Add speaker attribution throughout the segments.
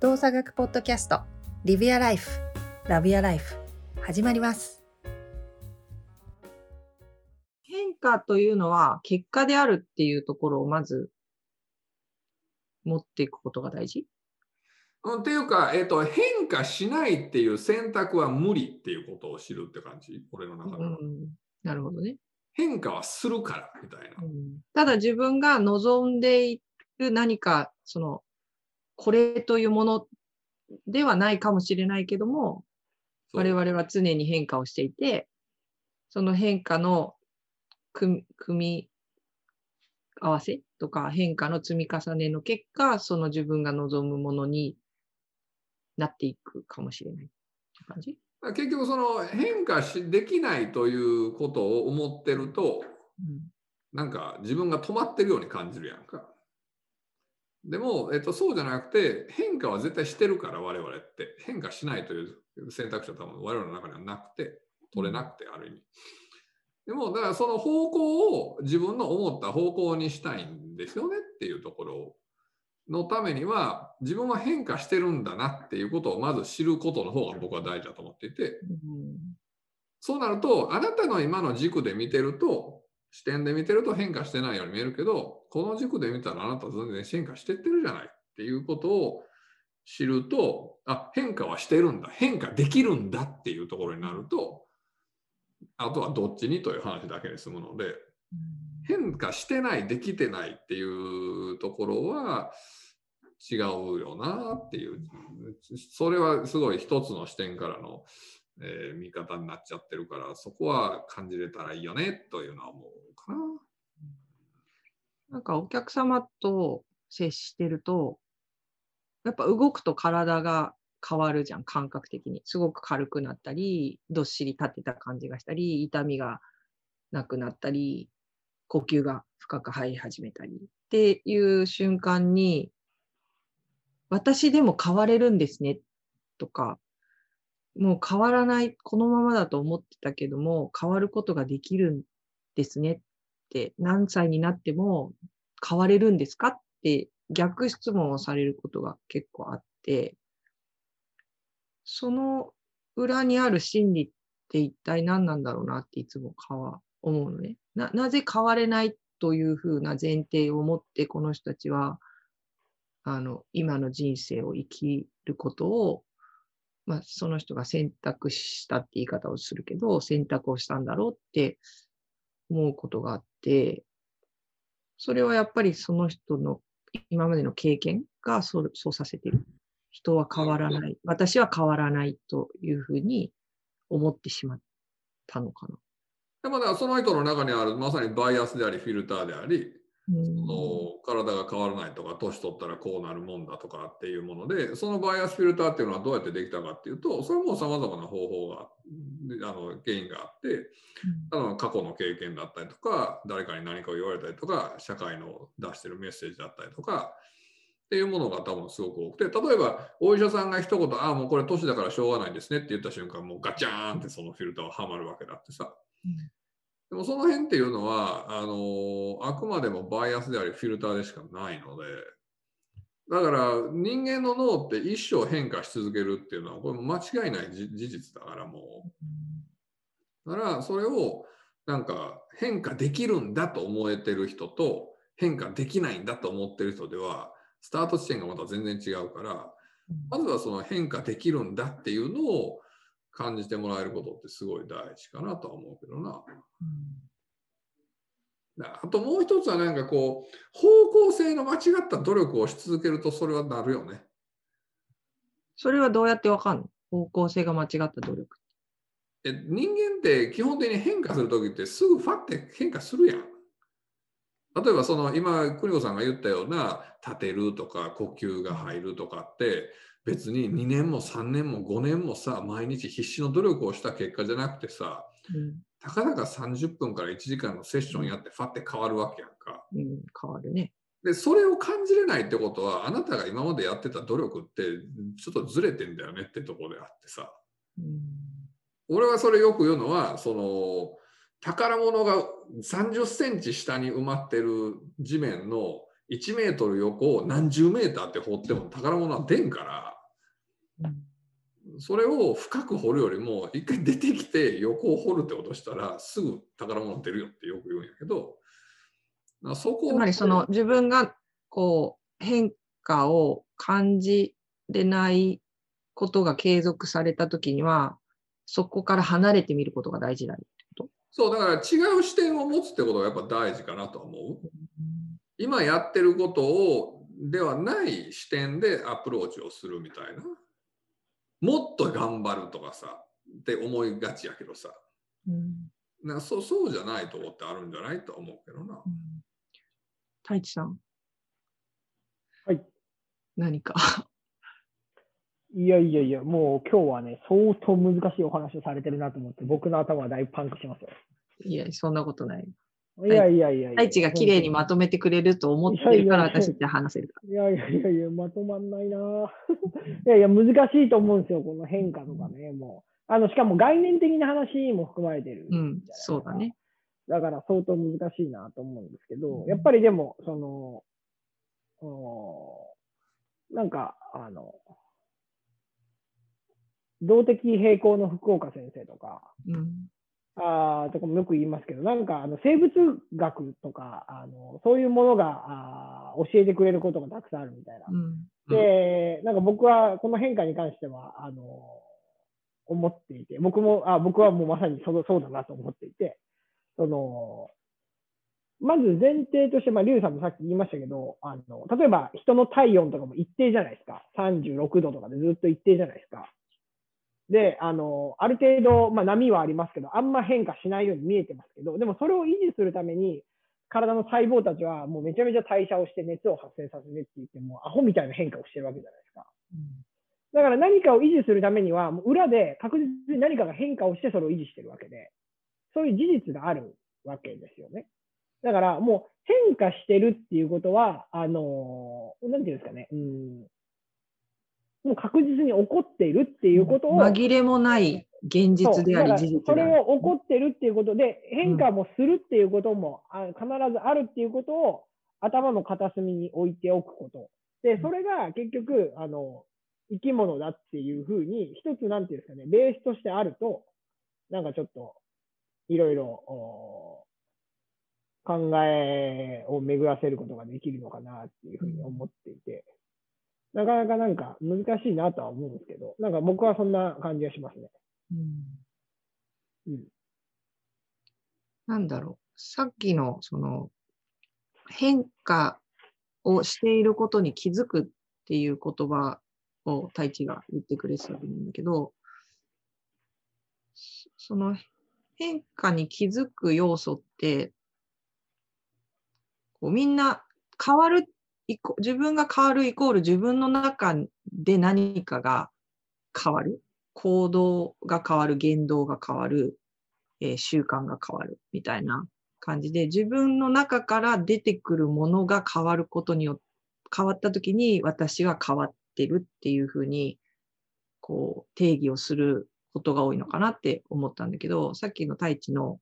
Speaker 1: 動作学ポッドキャストリビアライフラビアライフ始まります。変化というのは結果であるっていうところをまず持っていくことが大事？
Speaker 2: うん、っていうか、えっと、変化しないっていう選択は無理っていうことを知るって感じ、俺の中では。
Speaker 1: うんなるほどね、
Speaker 2: 変化はするからみたいな。
Speaker 1: うん。ただ自分が望んでいる何かそのこれというものではないかもしれないけども我々は常に変化をしていて、その変化の組み組み合わせとか変化の積み重ねの結果、その自分が望むものになっていくかもしれないって感じ？
Speaker 2: 結局、その変化しできないということを思ってると、
Speaker 1: うん
Speaker 2: なんか自分が止まってるように感じるやんか。でも、えっと、そうじゃなくて、変化は絶対してるから、我々って。変化しないという選択肢は多分我々の中にはなくて、取れなくて、ある意味。でも、だからその方向を自分の思った方向にしたいんですよねっていうところのためには、自分は変化してるんだなっていうことをまず知ることの方が僕は大事だと思っていて、そうなると、あなたの今の軸で見てると、視点で見てると変化してないように見えるけど、この軸で見たらあなた全然変化してってるじゃないっていうことを知ると、あ、変化はしてるんだ、変化できるんだっていうところになると、あとはどっちにという話だけで済むので、変化してない、できてないっていうところは違うよなっていう、それはすごい一つの視点からの、えー見方になっちゃってるから、そこは感じれたらいいよねというのは思うかな。
Speaker 1: なんかお客様と接してると、やっぱ動くと体が変わるじゃん、感覚的に。すごく軽くなったり、どっしり立ってた感じがしたり、痛みがなくなったり、呼吸が深く入り始めたりっていう瞬間に、私でも変われるんですねとか、もう変わらない、このままだと思ってたけども、変わることができるんですねって、何歳になっても変われるんですかって逆質問をされることが結構あって、その裏にある心理って一体何なんだろうなっていつもかわ思うのね。な、なぜ変われないというふうな前提を持ってこの人たちは、あの、今の人生を生きることを、まあ、その人が選択したって言い方をするけど、選択をしたんだろうって思うことがあって、それはやっぱりその人の今までの経験がそうそうさせてる。人は変わらない。私は変わらないというふうに思ってしまったのかな。
Speaker 2: でもだからその人の中にあるまさにバイアスでありフィルターであり、その体が変わらないとか年取ったらこうなるもんだとかっていうものでそのバイアスフィルターっていうのはどうやってできたかっていうとそれもさまざまな方法がであの原因があってあの過去の経験だったりとか誰かに何かを言われたりとか社会の出してるメッセージだったりとかっていうものが多分すごく多くて例えばお医者さんが一言「ああもうこれ年だからしょうがないですね」って言った瞬間もうガチャーンってそのフィルターははまるわけだってさでもその辺っていうのはあのあくまでもバイアスでありフィルターでしかないのでだから人間の脳って一生変化し続けるっていうのはこれも間違いない事事実だからもう。だからそれをなんか変化できるんだと思えてる人と変化できないんだと思ってる人ではスタート地点がまた全然違うからまずはその変化できるんだっていうのを感じてもらえることってすごい大事かなとは思うけどな。あともう一つはなんかこう方向性の間違った努力をし続けるとそれはなるよね。
Speaker 1: それはどうやってわかんの？方向性が間違った努力。
Speaker 2: え人間って基本的に変化する時ってすぐファって変化するやん。例えばその今邦子さんが言ったような立てるとか呼吸が入るとかって別に2年も3年も5年もさ毎日必死の努力をした結果じゃなくてさたかだか30分から1時間のセッションやってファって変わるわけやんか。
Speaker 1: うん、うん、変わるね。
Speaker 2: でそれを感じれないってことはあなたが今までやってた努力ってちょっとずれてんだよねってところであってさ
Speaker 1: うん
Speaker 2: 俺はそれよく言うのはその宝物が30センチ下に埋まってる地面の1メートル横を何十メーターって掘っても宝物は出んから、それを深く掘るよりも、一回出てきて横を掘るってことしたら、すぐ宝物出るよってよく言うんやけど、まあそこ
Speaker 1: つまりその自分がこう変化を感じれないことが継続されたときには、そこから離れてみることが大事だってこ
Speaker 2: そう、だから違う視点を持つってことがやっぱ大事かなとは思う。
Speaker 1: と。
Speaker 2: 今やってることをではない視点でアプローチをするみたいな。もっと頑張るとかさ、って思いがちやけどさ、
Speaker 1: うん
Speaker 2: なんかそうそうじゃないとこってあるんじゃないとは思うけどな。
Speaker 1: 太一さん。
Speaker 3: はい。
Speaker 1: 何か。
Speaker 3: いやいやいや、もう今日はね、相当難しいお話をされてるなと思って、僕の頭はだいぶパンクしますよ。
Speaker 1: いや、そんなことない。
Speaker 3: いやいやいやいや。
Speaker 1: 太一が綺麗にまとめてくれると思ってるから
Speaker 3: いやいやいや
Speaker 1: 私って話せるか
Speaker 3: いやいやいやいや、まとまんないなぁいやいや、難しいと思うんですよ、この変化とかね、もう。あの、しかも概念的な話も含まれてる
Speaker 1: うん、そうだね。
Speaker 3: だから相当難しいなと思うんですけど、
Speaker 1: うん
Speaker 3: やっぱりでも、その、おなんか、あの、動的平衡の福岡先生とか、
Speaker 1: うん。
Speaker 3: あーとかもよく言いますけど、なんかあの生物学とかあの、そういうものがあー教えてくれることがたくさんあるみたいな。
Speaker 1: うん。
Speaker 3: で、なんか僕はこの変化に関しては、あの、思っていて、僕も、あ僕はもうまさにそのそうだなと思っていて、その、まず前提として、まあ、リュウさんもさっき言いましたけど、あの、例えば人の体温とかも一定じゃないですか。36度とかでずっと一定じゃないですか。で、あの、ある程度、まあ、波はありますけど、あんま変化しないように見えてますけど、でもそれを維持するために、体の細胞たちはもうめちゃめちゃ代謝をして熱を発生させてって言っても、アホみたいな変化をしてるわけじゃないですか。だから何かを維持するためには、もう裏で確実に何かが変化をしてそれを維持してるわけで、そういう事実があるわけですよね。だからもう変化してるっていうことは、あのーなんていうんですかね、うん、もう確実に起こっているっていうことを、
Speaker 1: 紛れもない現実であり事実である。
Speaker 3: れを起こってるっていうことで、変化もするっていうことも、あ必ずあるっていうことを頭の片隅に置いておくこと。で、それが結局、あの、生き物だっていうふうに、一つなんていうんですかね、ベースとしてあると、なんかちょっと、いろいろお考えを巡らせることができるのかなっていうふうに思っていて、なかなかなんか難しいなとは思うんですけど、なんか僕はそんな感じがしますね。
Speaker 1: うん
Speaker 3: うん。
Speaker 1: なんだろう。さっきのその変化をしていることに気づくっていう言葉を太一が言ってくれてたと思うんだけど、そその変化に気づく要素って、こうみんな変わる自分が変わるイコール自分の中で何かが変わる。行動が変わる、言動が変わる、えー習慣が変わる。みたいな感じで、自分の中から出てくるものが変わることによって、変わった時に私は変わってるっていうふうに、こう、定義をすることが多いのかなって思ったんだけど、さっきの太一の、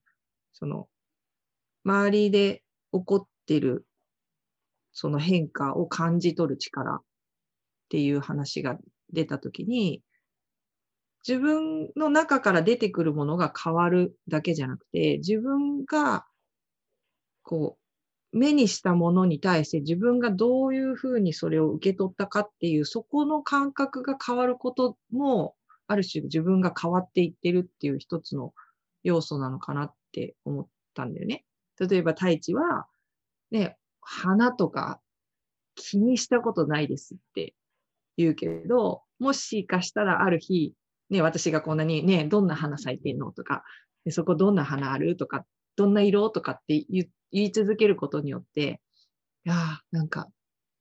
Speaker 1: その、周りで起こってる、その変化を感じ取る力っていう話が出た時に、自分の中から出てくるものが変わるだけじゃなくて、自分が、こう、目にしたものに対して自分がどういうふうにそれを受け取ったかっていう、そこの感覚が変わることも、ある種自分が変わっていってるっていう一つの要素なのかなって思ったんだよね。例えば太一は、ね、花とか気にしたことないですって言うけど、もしかしたらある日、ね、私がこんなにね、どんな花咲いてんのとか、そこどんな花あるとか、どんな色とかって言い続けることによって、いやなんか、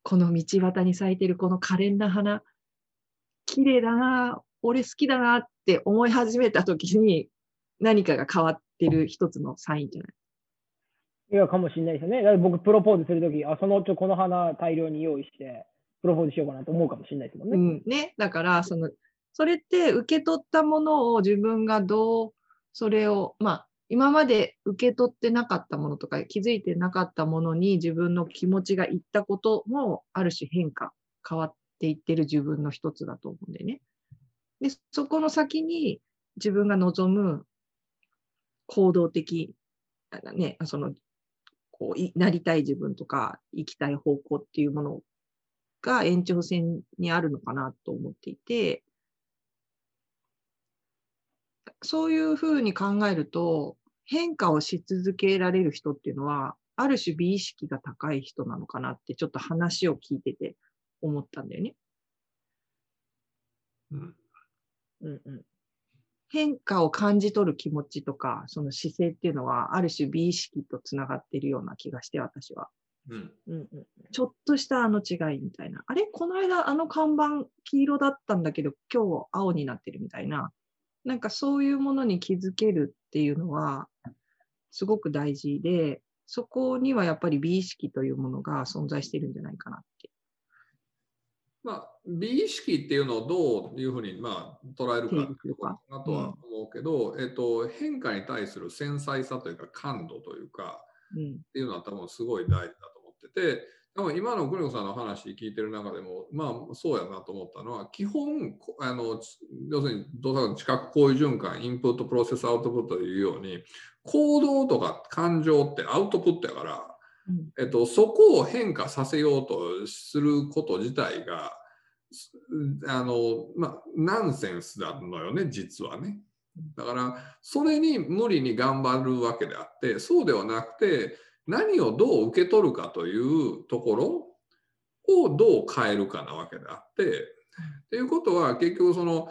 Speaker 1: この道端に咲いてるこの可憐な花、綺麗だな、俺好きだなって思い始めた時に、何かが変わってる一つのサインじゃない。
Speaker 3: いや、かもしれないですよね。だ僕、プロポーズするとき、あ、そのちょ、この花大量に用意して、プロポーズしようかなと思うかもしれないですもんね。
Speaker 1: うん、ね。だから、その、それって受け取ったものを自分がどう、それを、まあ、今まで受け取ってなかったものとか気づいてなかったものに自分の気持ちがいったこともある種変化、変わっていってる自分の一つだと思うんでね。で、そこの先に自分が望む行動的、ね、その、こうい、なりたい自分とか、行きたい方向っていうものが延長線にあるのかなと思っていて、そういうふうに考えると、変化をし続けられる人っていうのは、ある種美意識が高い人なのかなって、ちょっと話を聞いてて思ったんだよね。
Speaker 2: うん。
Speaker 1: うんうん。変化を感じ取る気持ちとか、その姿勢っていうのは、ある種美意識とつながっているような気がして、私は。
Speaker 2: うん。
Speaker 1: うんうん、ちょっとしたあの違いみたいな。あれ？この間あの看板黄色だったんだけど、今日青になってるみたいな。なんかそういうものに気づけるっていうのは、すごく大事で、そこにはやっぱり美意識というものが存在しているんじゃないかなって。
Speaker 2: まあ、美意識っていうのをどういうふうに、まあ、捉えるかっていうかなとは思うけど、うん、えっと、変化に対する繊細さというか感度というか、うん、っていうのは多分すごい大事だと思ってて多分今の邦子さんの話聞いてる中でもまあそうやなと思ったのは基本あの要するに動作の知覚行為循環インプットプロセスアウトプットというように行動とか感情ってアウトプットやから、うん、えっと、そこを変化させようとすること自体があの、まあ、ナンセンスなのよね実はね。だからそれに無理に頑張るわけであってそうではなくて何をどう受け取るかというところをどう変えるかなわけであって。っていうことは結局その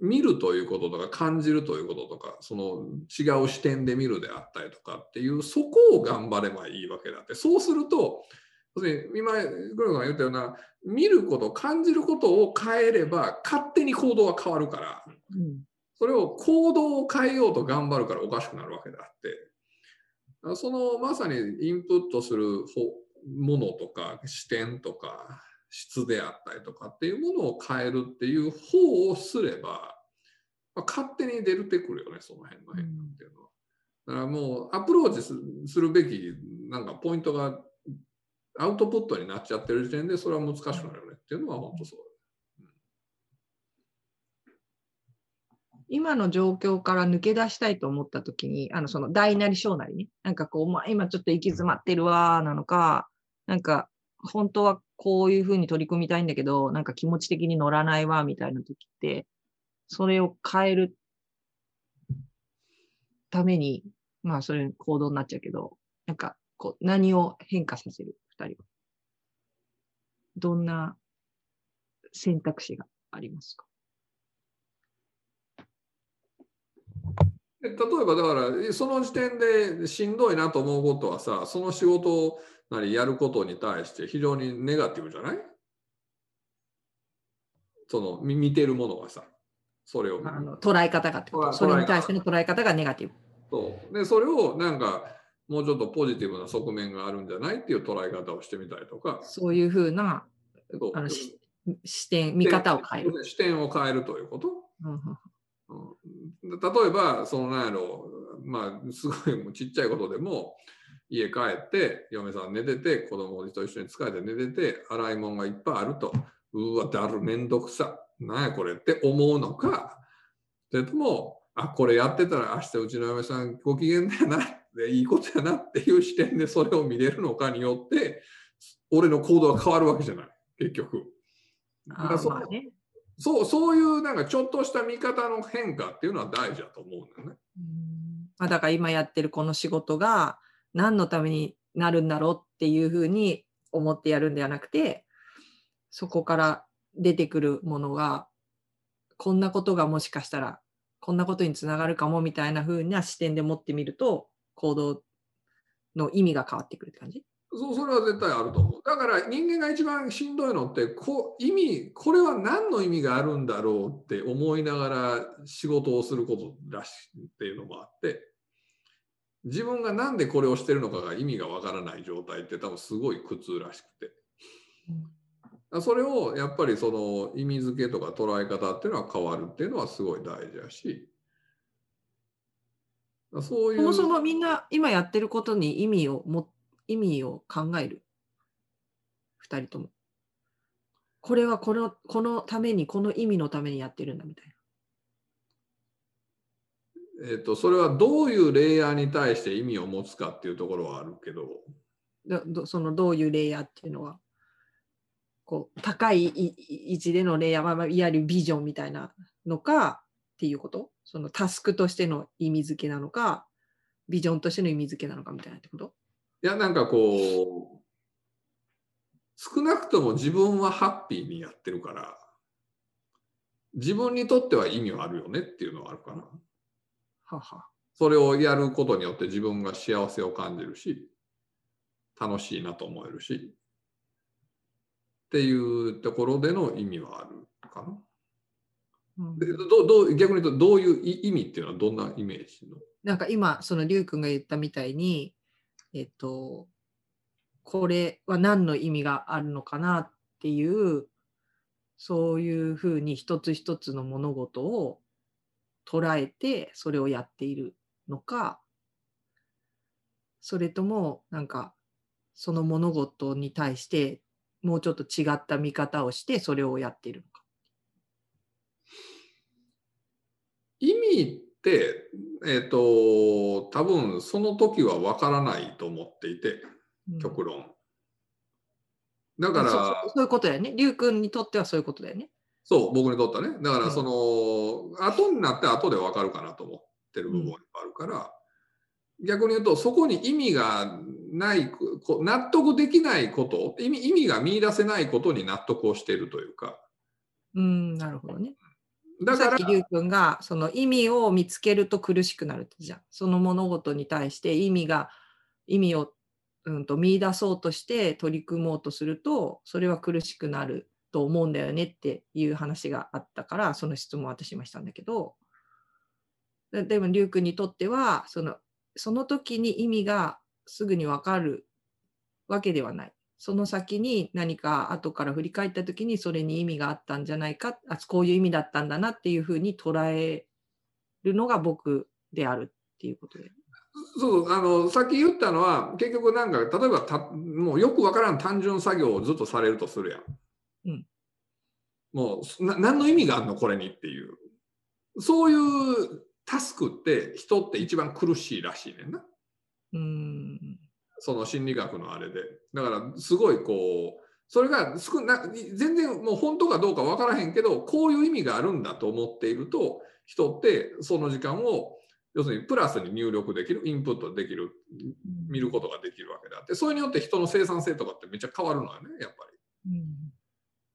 Speaker 2: 見るということとか感じるということとかその違う視点で見るであったりとかっていうそこを頑張ればいいわけであってそうすると今グルさんが言ったような見ること感じることを変えれば勝手に行動は変わるから、うん、それを行動を変えようと頑張るからおかしくなるわけであって。そのまさにインプットするものとか視点とか質であったりとかっていうものを変えるっていう方をすれば、まあ、勝手に出るてくるよねその辺の変化っていうのは。だからもうアプローチするべきなんかポイントがアウトプットになっちゃってる時点でそれは難しくなるよね。っていうのは本当そう。
Speaker 1: 今の状況から抜け出したいと思ったときに、あの、その大なり小なりね、なんかこう、まあ、今ちょっと行き詰まってるわ、なのか、なんか、本当はこういうふうに取り組みたいんだけど、なんか気持ち的に乗らないわ、みたいな時って、それを変えるために、まあ、それ行動になっちゃうけど、なんか、こう、何を変化させる、人は。どんな選択肢がありますか？
Speaker 2: 例えばだからその時点でしんどいなと思うことはさその仕事なりやることに対して非常にネガティブじゃない？その見てるものはさそれを
Speaker 1: あの捉え方がってこと？それに対しての捉え方がネガティブ。
Speaker 2: そう。でそれをなんかもうちょっとポジティブな側面があるんじゃないっていう捉え方をしてみたりとか。
Speaker 1: そういうふうなあの視点見方を変える。
Speaker 2: 視点を変えるということ、うん例えば、そのなんやろまあ、すごいもうちっちゃいことでも、家帰って、嫁さん寝てて、子供と一緒に疲れて寝てて、洗い物がいっぱいあると、うわ、だるめんどくさ、なんやこれって思うのか、それとも、あ、これやってたら明日うちの嫁さんご機嫌だよな、でいいことやなっていう視点でそれを見れるのかによって、俺の行動は変わるわけじゃない、結局。
Speaker 1: あまあね、
Speaker 2: そうそういうなんかちょっとした見方の変化っていうのは大事だと思うんだよね。
Speaker 1: まあ、だから今やってるこの仕事が何のためになるんだろうっていうふうに思ってやるんではなくてそこから出てくるものがこんなことがもしかしたらこんなことにつながるかもみたいな風な視点で持ってみると行動の意味が変わってくるって感じ？
Speaker 2: そうそれは絶対あると思う。だから人間が一番しんどいのってこ意味これは何の意味があるんだろうって思いながら仕事をすることらしいっていうのもあって自分が何でこれをしてるのかが意味がわからない状態って多分すごい苦痛らしくて。それをやっぱりその意味付けとか捉え方っていうのは変わるっていうのはすごい大事だしそういう。
Speaker 1: そもそもみんな今やってることに意味をも意味を考える。二人とも。これはこのこのために、この意味のためにやってるんだみたい
Speaker 2: えっと、それはどういうレイヤーに対して意味を持つかっていうところはあるけど、
Speaker 1: な。どどそのどういうレイヤーっていうのは、こう高い位置でのレイヤー、まあまあ、いわゆるビジョンみたいなのかっていうこと？そのタスクとしての意味付けなのか、ビジョンとしての意味付けなのかみたいなってこと？
Speaker 2: いや、なんかこう、少なくとも自分はハッピーにやってるから、自分にとっては意味はあるよねっていうのはあるかな。
Speaker 1: はは。
Speaker 2: それをやることによって自分が幸せを感じるし、楽しいなと思えるし、っていうところでの意味はあるかな。
Speaker 1: うん
Speaker 2: でどどう逆に言うと、どういう意味っていうのはどんなイメージの？
Speaker 1: なんか今、そのりゅうくんが言ったみたいに、えっと、これは何の意味があるのかなっていう、そういうふうに一つ一つの物事を捉えて、それをやっているのか、それとも、なんか、その物事に対して、もうちょっと違った見方をして、それをやっているのか。
Speaker 2: 意味って、えっ、と、多分その時は分からないと思っていて、
Speaker 1: うん
Speaker 2: 極論。だから、
Speaker 1: そうそうそういうことだよね。りゅうくんにとってはそういうことだよね。
Speaker 2: そう、僕にとってはね。だから、
Speaker 1: うん
Speaker 2: その、後になって後で分かるかなと思ってる部分があるから、逆に言うと、そこに意味がない、こ納得できないこと、意味意味が見出せないことに納得をしているというか、
Speaker 1: うん、なるほどね。
Speaker 2: だから
Speaker 1: さっき、りゅうくんがその意味を見つけると苦しくなるってじゃん。その物事に対して意味が、意味を、うん、と見出そうとして取り組もうとすると、それは苦しくなると思うんだよねっていう話があったから、その質問を私もしたんだけど、でもりゅうくんにとっては、そのその時に意味がすぐにわかるわけではない。その先に何か後から振り返った時にそれに意味があったんじゃないかあこういう意味だったんだなっていうふうに捉えるのが僕であるっていうことで。
Speaker 2: そうあのさっき言ったのは結局なんか例えばたもうよくわからん単純作業をずっとされるとするやん。
Speaker 1: うん
Speaker 2: もうな何の意味があるのこれにっていうそういうタスクって人って一番苦しいらしいねんな
Speaker 1: うーん
Speaker 2: その心理学のあれでだからすごいこうそれが少な全然もう本当かどうかわからへんけどこういう意味があるんだと思っていると人ってその時間を要するにプラスに入力できるインプットできる見ることができるわけであってそれによって人の生産性とかってめっちゃ変わるのよねやっぱり。
Speaker 1: うん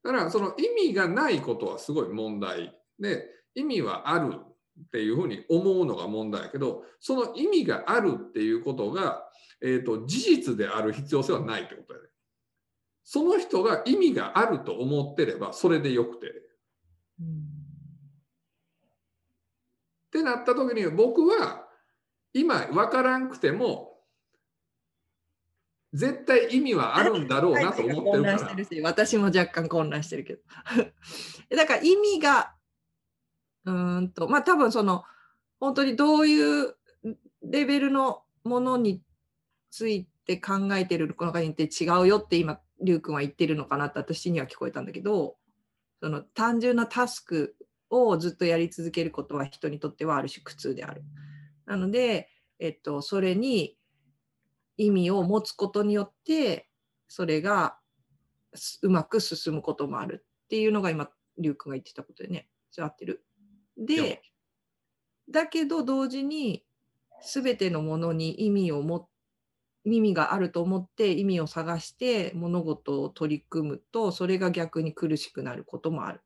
Speaker 2: だからその意味がないことはすごい問題で意味はあるっていうふうに思うのが問題やけどその意味があるっていうことが、えー、と事実である必要性はないってことやね。その人が意味があると思ってればそれでよくて。
Speaker 1: うん
Speaker 2: ってなった時に僕は今分からんくても絶対意味はあるんだろうなと思ってるから
Speaker 1: 乱して。るし私も若干混乱してるけど だから意味がうんとまあ多分その本当にどういうレベルのものについて考えてるのかによって違うよって今りゅうくんは言ってるのかなって私には聞こえたんだけどその単純なタスクをずっとやり続けることは人にとってはある種苦痛である。なので、えっと、それに意味を持つことによってそれがうまく進むこともあるっていうのが今りゅうくんが言ってたことでねじゃあ合ってるでだけど同時に全てのものに意味を持意味があると思って意味を探して物事を取り組むとそれが逆に苦しくなることもある。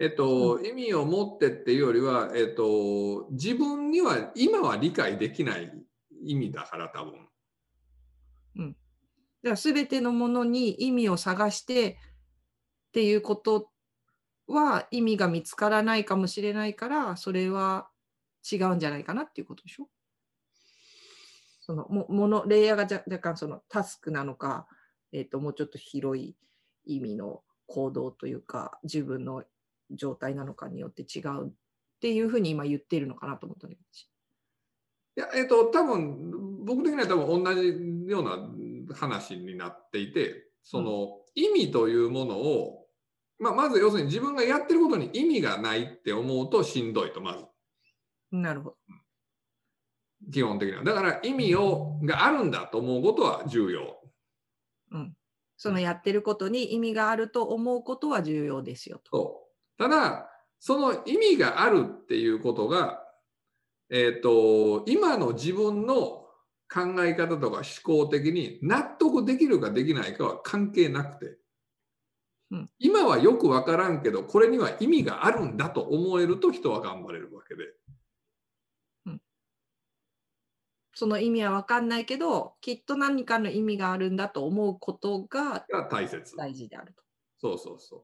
Speaker 2: えっと、意味を持ってっていうよりは、えっと、自分には今は理解できない意味だから多分。
Speaker 1: だから全てのものに意味を探してっていうことは意味が見つからないかもしれないからそれは違うんじゃないかなっていうことでしょ？そのもものレイヤーが若若干そのタスクなのか、えー、ともうちょっと広い意味の行動というか自分の状態なのかによって違うっていうふうに今言ってるのかなと思った
Speaker 2: いや、えっ、と、多分僕的には多分同じような話になっていて、その意味というものを、まあ、まず要するに自分がやってることに意味がないって思うとしんどいと、まず。
Speaker 1: なるほど。
Speaker 2: 基本的には。だから意味をがあるんだと思うことは重要。
Speaker 1: うん。そのやってることに意味があると思うことは重要ですよと。
Speaker 2: ただ、その意味があるっていうことが、えっ、と、今の自分の考え方とか思考的に納得できるかできないかは関係なくて、
Speaker 1: うん
Speaker 2: 今はよくわからんけど、これには意味があるんだと思えると人は頑張れるわけで。
Speaker 1: その意味は分かんないけど、きっと何かの意味があるんだと思うことが
Speaker 2: が大切。
Speaker 1: 大事であると。
Speaker 2: そうそうそう。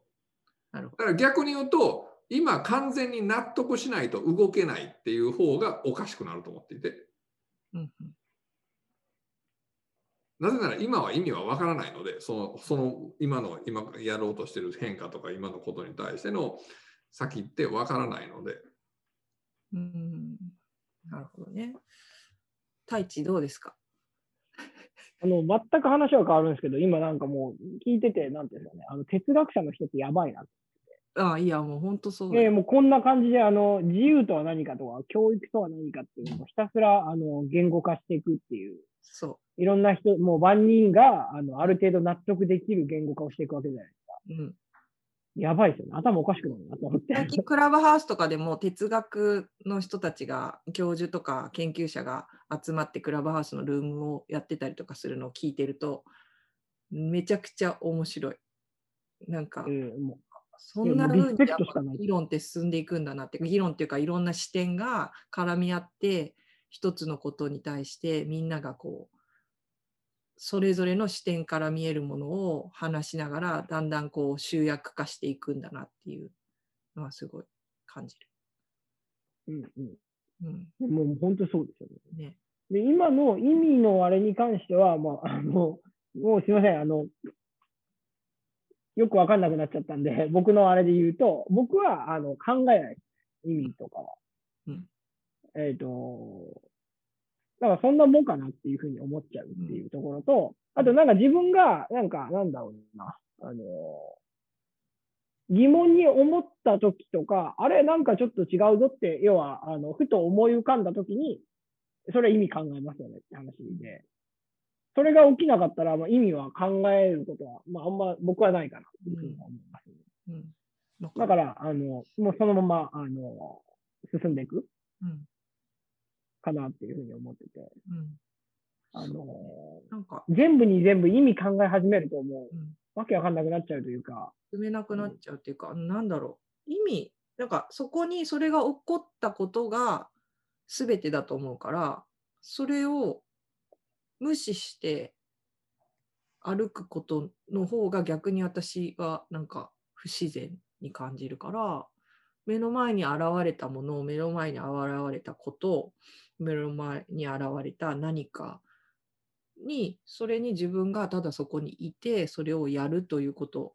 Speaker 1: なるほ
Speaker 2: だから逆に言うと、今完全に納得しないと動けないっていう方がおかしくなると思っていて、
Speaker 1: ど。うんうん
Speaker 2: なぜなら今は意味はわからないので、そのその今の今やろうとしている変化とか今のことに対しての先ってわからないので、
Speaker 1: うんなるほどね。太一どうですか？
Speaker 3: あの、全く話は変わるんですけど、今なんかもう聞いてて、なんていうんですかね、あの、哲学者の人ってやばいな。
Speaker 1: ああいや、もう本当そう。
Speaker 3: えもうこんな感じで、あの、自由とは何かとか、教育とは何かっていうのをひたすら、あの、言語化していくっていう、
Speaker 1: そ
Speaker 3: いろんな人、もう万人が、あの、ある程度納得できる言語化をしていくわけじゃないですか。
Speaker 1: う。うん。
Speaker 3: やばいですよね。頭おかしくなるなと思って。
Speaker 1: 最近クラブハウスとかでも哲学の人たちが教授とか研究者が集まってクラブハウスのルームをやってたりとかするのを聞いてるとめちゃくちゃ面白い。なんか
Speaker 3: うんも
Speaker 1: そんな風に議論って進んでいくんだなって議論っていうかいろんな視点が絡み合って一つのことに対してみんながこうそれぞれの視点から見えるものを話しながらだんだんこう集約化していくんだなっていうのはすごい感じ
Speaker 3: ううん
Speaker 1: る。うん
Speaker 3: うん。もう本当そうですよね。
Speaker 1: ね、
Speaker 3: で、今の意味のあれに関しては、まあ、あの、もうすいません、あの、よくわかんなくなっちゃったんで、僕のあれで言うと、僕は、あの、考えない。意味とかは。
Speaker 1: うん
Speaker 3: えっ、と、だからそんなもんかなっていうふうに思っちゃうっていうところと、あとなんか自分が、なんか、なんだろうな、あの、疑問に思った時とか、あれなんかちょっと違うぞって、要は、あの、ふと思い浮かんだ時に、それは意味考えますよねって話で。それが起きなかったら、まあ、意味は考えることは、まあ、あんま僕はないかなっていうふうに思います、ね。
Speaker 1: うん。わかる。
Speaker 3: だから、あの、もうそのまま、あの、進んでいく。
Speaker 1: うん
Speaker 3: かなっていうふうに思ってて、
Speaker 1: うん。
Speaker 3: あの、
Speaker 1: なんか、
Speaker 3: 全部に全部意味考え始めるともう、
Speaker 1: うん。
Speaker 3: わけわかんなくなっちゃうというか、
Speaker 1: 埋めなくなっちゃうっていうか、なんだろう、意味、なんかそこにそれが起こったことが全てだと思うから、それを無視して歩くことの方が逆に私はなんか不自然に感じるから、目の前に現れたもの、目の前に現れたこと、目の前に現れた何かに、それに自分がただそこにいて、それをやるということ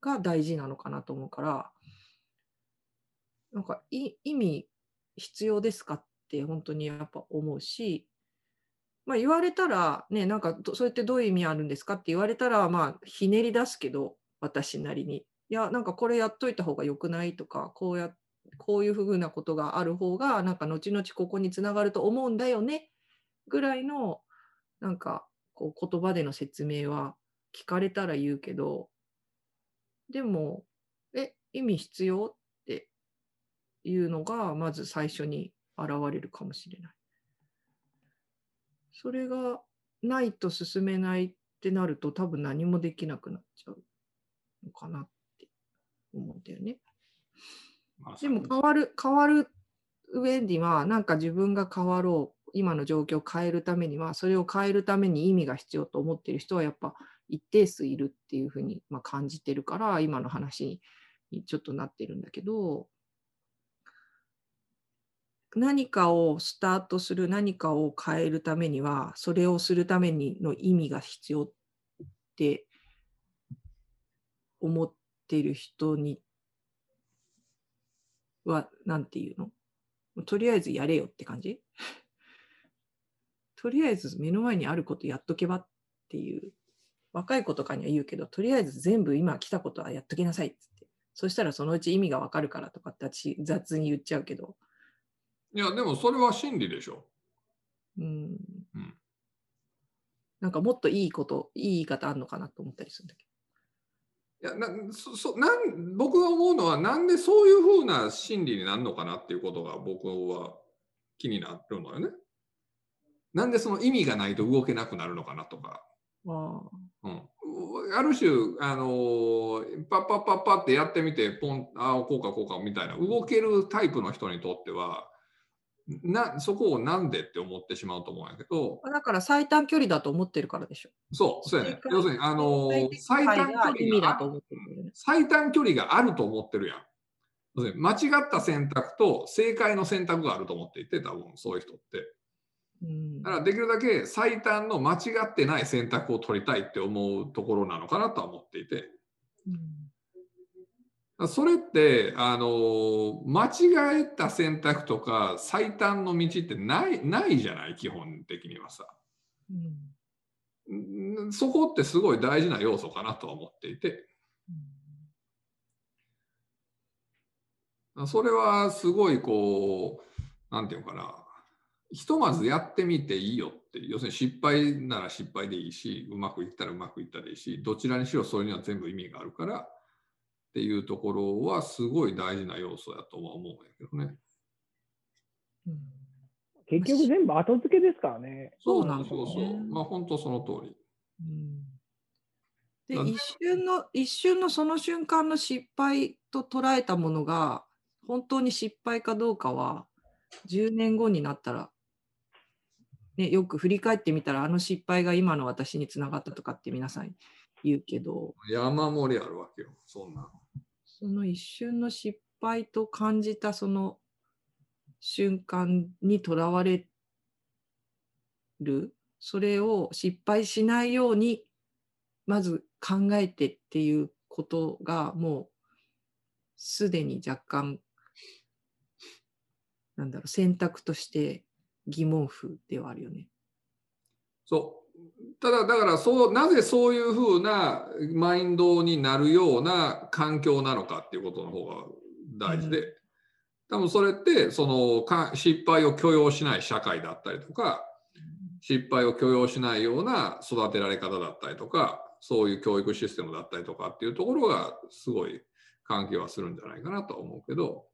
Speaker 1: が大事なのかなと思うから、なんか意味必要ですかって本当にやっぱ思うし、まあ、言われたら、ね、なんかどそれってどういう意味あるんですかって言われたら、まあ、ひねり出すけど、私なりに。や、なんかこれやっといた方が良くないとか、こうや、こういうふうなことがある方が、なんか後々ここにつながると思うんだよね、ぐらいの、なんかこう言葉での説明は聞かれたら言うけど、でも、え、意味必要っていうのが、まず最初に現れるかもしれない。それがないと進めないってなると、多分何もできなくなっちゃうのかなって思うんだよね。
Speaker 2: まあ
Speaker 1: でも変わる、変わる上には、なんか自分が変わろう、今の状況を変えるためには、それを変えるために意味が必要と思っている人は、やっぱ一定数いるっていうふうに、まあ、感じてるから、今の話にちょっとなってるんだけど、何かをスタートする、何かを変えるためには、それをするためにの意味が必要って思っている人には、なんていうの？とりあえずやれよって感じ？とりあえず目の前にあることやっとけばっていう、若い子とかには言うけど、とりあえず全部今来たことはやっときなさいっつって。そしたらそのうち意味がわかるからとかって私雑に言っちゃうけど。
Speaker 2: いや、でもそれは真理でしょ。
Speaker 1: うん。
Speaker 2: うん
Speaker 1: なんかもっといいこと、いい言い方あるのかなと思ったりするんだけ
Speaker 2: いやなそそなん僕が思うのは、なんでそういうふうな心理になるのかなっていうことが僕は気になるのよね。なんでその意味がないと動けなくなるのかなとか。うん、ある種、あのーパッパッパッパってやってみて、ポン、ああ、こうかこうかみたいな、動けるタイプの人にとっては、なそこをなんでって思ってしまうと思うんやけど、
Speaker 1: だから最短距離だと思ってるからでしょ。
Speaker 2: そう、そうやね要するに、あのー最
Speaker 1: 最
Speaker 2: 短距離
Speaker 1: がね。
Speaker 2: 最短距離があると思ってるやん。要するに間違った選択と正解の選択があると思っていて、多分そういう人って。
Speaker 1: うん
Speaker 2: だからできるだけ最短の間違ってない選択を取りたいって思うところなのかなとは思っていて。それって、あの、間違えた選択とか最短の道ってない、ないじゃない、基本的にはさ。
Speaker 1: うん
Speaker 2: んそこってすごい大事な要素かなとは思っていて。それはすごいこう、なんていうのかな。ひとまずやってみていいよって、要するに失敗なら失敗でいいし、うまくいったらうまくいったでいいし、どちらにしろそれには全部意味があるからっていうところはすごい大事な要素だとは思うんやけどね。
Speaker 1: うん
Speaker 3: 結局全部後付けですからね。
Speaker 1: そうなんだ
Speaker 2: そうそう。まあ本当その通り。
Speaker 1: うんで一瞬の一瞬のその瞬間の失敗と捉えたものが本当に失敗かどうかは10年後になったら、ね、よく振り返ってみたらあの失敗が今の私につながったとかって皆さん言うけど
Speaker 2: 山盛りあるわけよ、そんな。
Speaker 1: その一瞬の失敗と感じたその瞬間にとらわれるそれを失敗しないようにまず考えてっていうことがもうすでに若干なんだろう選択として疑問符ではあるよね。
Speaker 2: そう。ただ、だからそう、なぜそういうふうなマインドになるような環境なのかっていうことの方が大事で、
Speaker 1: う
Speaker 2: 多分それって、そのか失敗を許容しない社会だったりとか、失敗を許容しないような育てられ方だったりとか、そういう教育システムだったりとかっていうところがすごい関係はするんじゃないかなとは思うけど、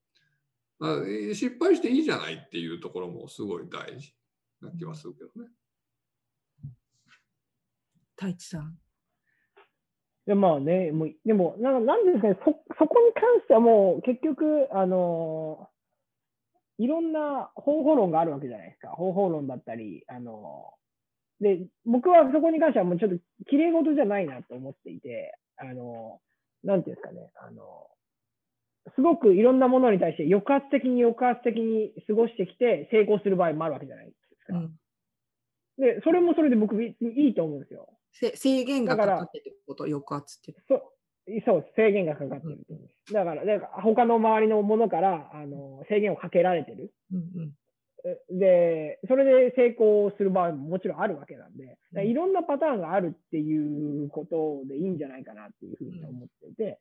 Speaker 2: まあ失敗していいじゃないっていうところもすごい大事な気はするけどね。
Speaker 1: 太一さん。
Speaker 3: でまあね、もうでもな、なんですかねそ、そこに関してはもう結局、あのいろんな方法論があるわけじゃないですか。方法論だったり、あので、僕はそこに関してはもうちょっと綺麗事じゃないなと思っていて、あのなんていうんですかね、あのすごくいろんなものに対して抑圧的に抑圧的に過ごしてきて成功する場合もあるわけじゃないですか。
Speaker 1: うん
Speaker 3: で、それもそれで僕いいと思うんですよ。
Speaker 1: せ制限が
Speaker 3: だから
Speaker 1: かかってってこと？抑圧って。
Speaker 3: そうそう制限がかかってるってことです。だから、だから他の周りのものからあの制限をかけられてる。
Speaker 1: うんうん
Speaker 3: えで、それで成功する場合ももちろんあるわけなんで、いろんなパターンがあるっていうことでいいんじゃないかなっていうふうに思っていて、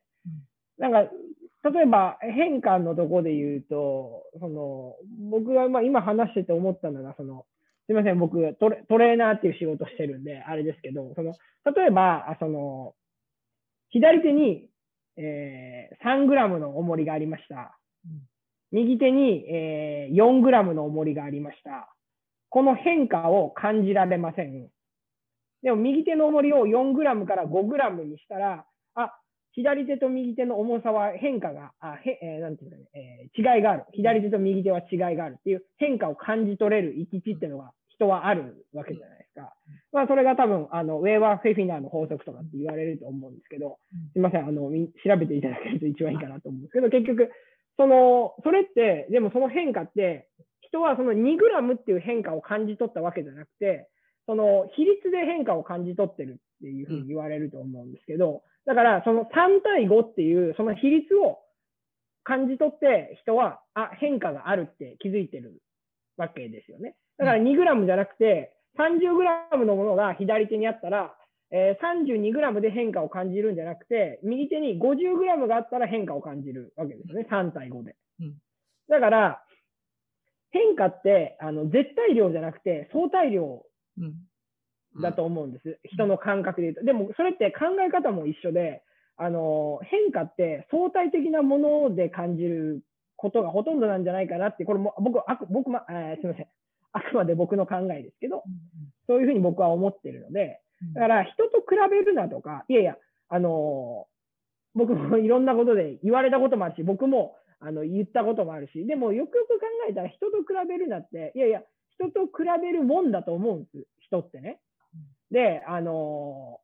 Speaker 3: なんか、例えば変化のところで言うと、その僕がまあ今話してて思ったのが、そのすみません、僕トレ、トレーナーっていう仕事してるんで、あれですけど、その例えば、その左手に、えー、3グラムの重りがありました。右手に、えー、4グラムの重りがありました。この変化を感じられません。でも右手の重りを4グラムから5グラムにしたら、あ、左手と右手の重さは変化が、あへえーなんていうんだね、えー違いがある。左手と右手は違いがあるっていう変化を感じ取れる行き地っていうのが人はあるわけじゃないですか。まあそれが多分、あの、ウェーバー・フェフィナーの法則とかって言われると思うんですけど、すいません、あの、み調べていただけると一番いいかなと思うんですけど、結局、その、それって、でもその変化って、人はその2グラムっていう変化を感じ取ったわけじゃなくて、その比率で変化を感じ取ってるっていうふうに言われると思うんですけど、だからその3対5っていうその比率を感じ取って人は、あ、変化があるって気づいてるわけですよね。だから2グラムじゃなくて、30グラムのものが左手にあったら、えー、32グラムで変化を感じるんじゃなくて、右手に50グラムがあったら変化を感じるわけですよね。3対5で。
Speaker 1: うん
Speaker 3: だから、変化って、あの、絶対量じゃなくて、相対量
Speaker 1: うん
Speaker 3: だと思うんです。人の感覚で言うと。でも、それって考え方も一緒で、あの、変化って相対的なもので感じることがほとんどなんじゃないかなって、これも、僕、あく僕ま、えーすみません。あくまで僕の考えですけど、そういうふうに僕は思ってるので、だから人と比べるなとか、いやいや、あの僕もいろんなことで言われたこともあるし、僕もあの言ったこともあるし、でもよくよく考えたら人と比べるなって、いやいや、人と比べるもんだと思うんです、人ってね。で、あの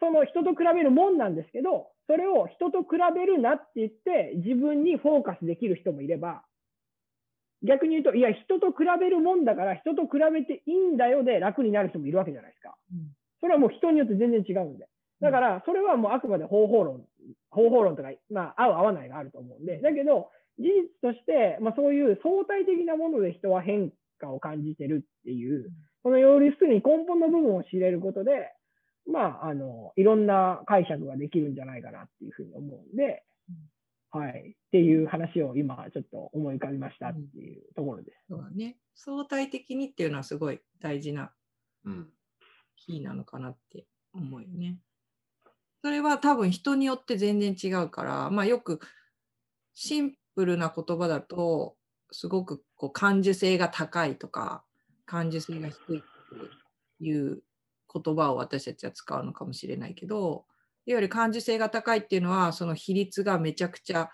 Speaker 3: その人と比べるもんなんですけど、それを人と比べるなって言って、自分にフォーカスできる人もいれば、逆に言うと、いや、人と比べるもんだから、人と比べていいんだよで楽になる人もいるわけじゃないですか。それはもう人によって全然違うんで。だから、それはもうあくまで方法論、方法論とか、まあ、合う合わないがあると思うんで、だけど、事実として、まあ、そういう相対的なもので人は変化を感じてるっていう、その要するに根本の部分を知れることで、まあ、あの、いろんな解釈ができるんじゃないかなっていうふうに思うんで、はい。っていう話を今、ちょっと思い浮かびましたっていうところです。
Speaker 1: そうだね。相対的にっていうのはすごい大事な
Speaker 2: うん。
Speaker 1: キーなのかなって思うよね。それは多分人によって全然違うから、まあよくシンプルな言葉だと、すごくこう感受性が高いとか、感受性が低いっていう言葉を私たちは使うのかもしれないけど、いわゆる感受性が高いっていうのは、その比率がめちゃくちゃ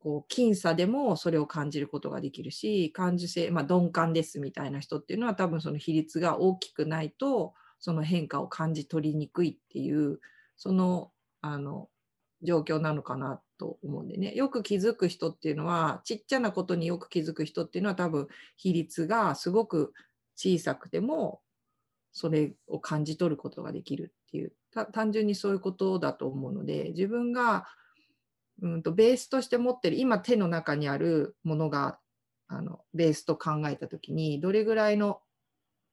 Speaker 1: こう僅差でもそれを感じることができるし、感受性、まあ、鈍感ですみたいな人っていうのは多分その比率が大きくないと、その変化を感じ取りにくいっていう、そのあの状況なのかなと思うんでね。よく気づく人っていうのは、ちっちゃなことによく気づく人っていうのは多分比率がすごく小さくても、それを感じ取ることができるっていう、単純にそういうことだと思うので、自分がうんとベースとして持ってる今手の中にあるものがあのベースと考えた時にどれぐらいの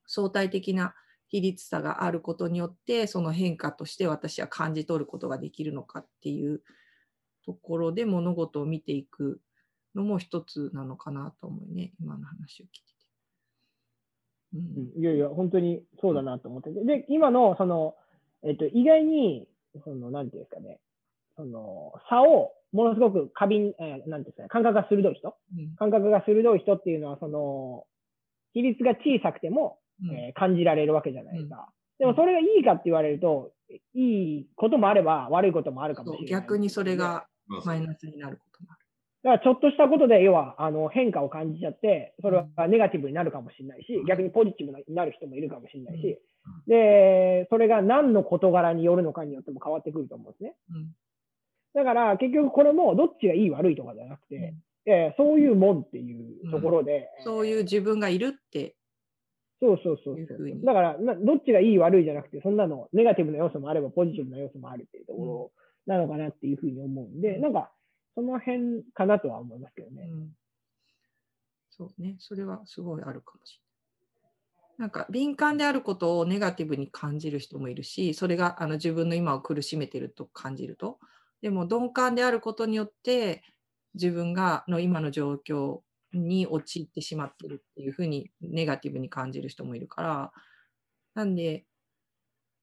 Speaker 1: 相対的な比率差があることによってその変化として私は感じ取ることができるのかっていうところで物事を見ていくのも一つなのかなと思うね今の話を聞いて。うん
Speaker 3: いやいや、本当にそうだなと思って。で、今の、その、えっと、意外に、その、なんていうんですかね、その、差を、ものすごく過敏、えーなんていうんですかね、感覚が鋭い人。
Speaker 1: うん。
Speaker 3: 感覚が鋭い人っていうのは、その、比率が小さくても、
Speaker 1: うん。
Speaker 3: えー感じられるわけじゃないですか。でも、それがいいかって言われると、いいこともあれば、悪いこともあるかもしれない。
Speaker 1: 逆にそれが
Speaker 2: まあ
Speaker 1: マイナスになることもある。
Speaker 3: だからちょっとしたことで、要はあの変化を感じちゃって、それはネガティブになるかもしれないし、逆にポジティブになる人もいるかもしれないし、で、それが何の事柄によるのかによっても変わってくると思うんですね。
Speaker 1: うん。
Speaker 3: だから結局これもどっちがいい悪いとかじゃなくて、えーそういうもんっていうところで、
Speaker 1: そういう自分がいるって。
Speaker 3: そうそうそうそうだからな、どっちがいい悪いじゃなくて、そんなのネガティブな要素もあればポジティブな要素もあるっていうところなのかなっていうふうに思うんで、
Speaker 1: うん。
Speaker 3: なんかその辺かなとは思いますけどね。
Speaker 1: うん。そうね、それはすごいあるかもしれな。んか敏感であることをネガティブに感じる人もいるし、それがあの自分の今を苦しめてると感じると。でも鈍感であることによって自分がの今の状況に陥ってしまってるっていうふうにネガティブに感じる人もいるから、なんで、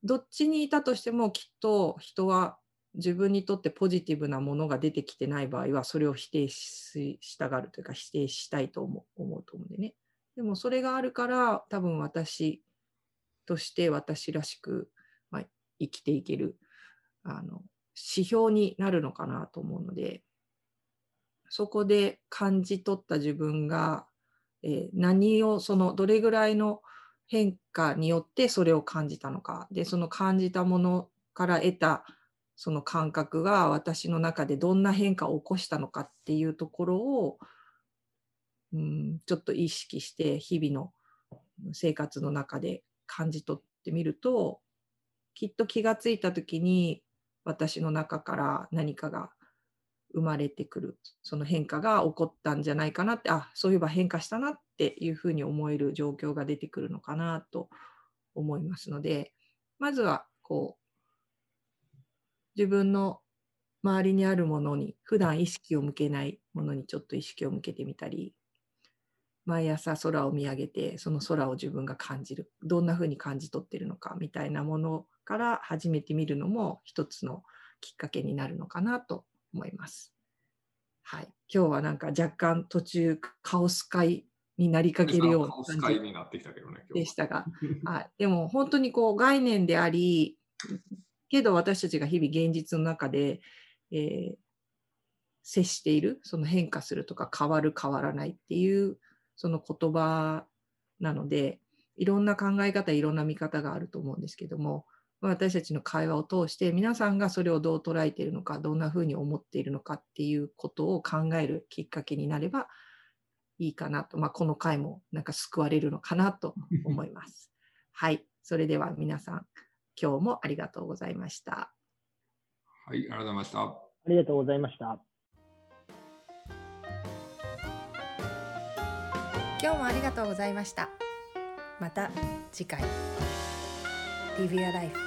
Speaker 1: どっちにいたとしてもきっと人は自分にとってポジティブなものが出てきてない場合はそれを否定ししたがるというか否定したいと思う思うと思うんでね。でもそれがあるから多分私として私らしく、まあ、生きていけるあの指標になるのかなと思うのでそこで感じ取った自分が、えー何をそのどれぐらいの変化によってそれを感じたのか。でその感じたものから得たその感覚が私の中でどんな変化を起こしたのかっていうところを、うん、ちょっと意識して日々の生活の中で感じ取ってみるときっと気がついた時に私の中から何かが生まれてくるその変化が起こったんじゃないかなってあそういえば変化したなっていうふうに思える状況が出てくるのかなと思いますのでまずはこう自分の周りにあるものに普段意識を向けないものにちょっと意識を向けてみたり毎朝空を見上げてその空を自分が感じるどんなふうに感じ取ってるのかみたいなものから始めてみるのも一つのきっかけになるのかなと思います。はい、今日はなんか若干途中カオス会になりかけるような感じでしたが、はい、でも本当にこう概念でありけど私たちが日々現実の中で、えー、接しているその変化するとか変わる変わらないっていうその言葉なのでいろんな考え方いろんな見方があると思うんですけども私たちの会話を通して皆さんがそれをどう捉えているのかどんなふうに思っているのかっていうことを考えるきっかけになればいいかなと、まあ、この回もなんか救われるのかなと思います。はい、それでは皆さん今日もありがとうございました。
Speaker 2: はい、ありがとうございました。
Speaker 3: ありがとうございました。
Speaker 1: 今日もありがとうございました。また次回。Live Your Life